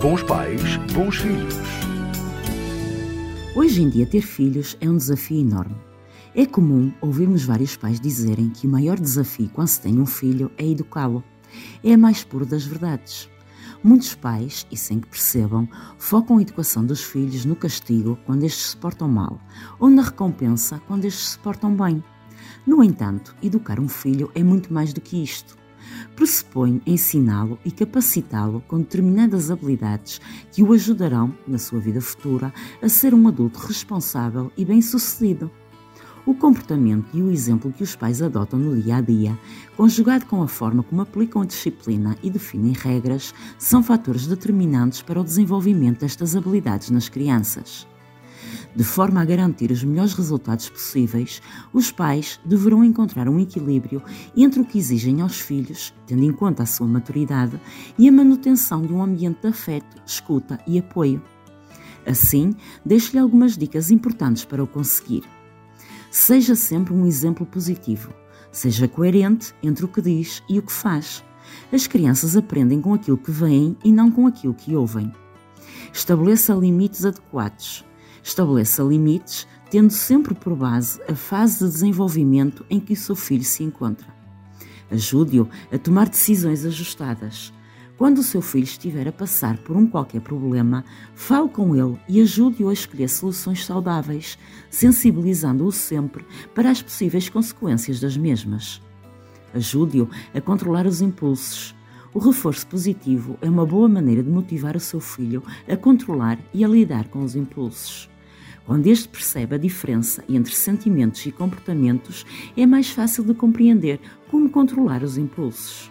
Bons pais, bons filhos. Hoje em dia, ter filhos é um desafio enorme. É comum ouvirmos vários pais dizerem que o maior desafio quando se tem um filho é educá-lo. É a mais pura das verdades. Muitos pais, e sem que percebam, focam a educação dos filhos no castigo quando estes se portam mal, ou na recompensa quando estes se portam bem. No entanto, educar um filho é muito mais do que isto pressupõe ensiná-lo e capacitá-lo com determinadas habilidades que o ajudarão, na sua vida futura, a ser um adulto responsável e bem-sucedido. O comportamento e o exemplo que os pais adotam no dia a dia, conjugado com a forma como aplicam a disciplina e definem regras, são fatores determinantes para o desenvolvimento destas habilidades nas crianças. De forma a garantir os melhores resultados possíveis, os pais deverão encontrar um equilíbrio entre o que exigem aos filhos, tendo em conta a sua maturidade, e a manutenção de um ambiente de afeto, escuta e apoio. Assim, deixo-lhe algumas dicas importantes para o conseguir. Seja sempre um exemplo positivo. Seja coerente entre o que diz e o que faz. As crianças aprendem com aquilo que veem e não com aquilo que ouvem. Estabeleça limites adequados. Estabeleça limites, tendo sempre por base a fase de desenvolvimento em que o seu filho se encontra. Ajude-o a tomar decisões ajustadas. Quando o seu filho estiver a passar por um qualquer problema, fale com ele e ajude-o a escolher soluções saudáveis, sensibilizando-o sempre para as possíveis consequências das mesmas. Ajude-o a controlar os impulsos. O reforço positivo é uma boa maneira de motivar o seu filho a controlar e a lidar com os impulsos. Quando este percebe a diferença entre sentimentos e comportamentos, é mais fácil de compreender como controlar os impulsos.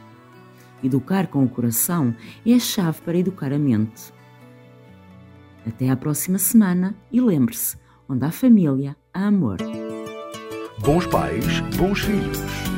Educar com o coração é a chave para educar a mente. Até à próxima semana e lembre-se: onde há família, há amor. Bons pais, bons filhos.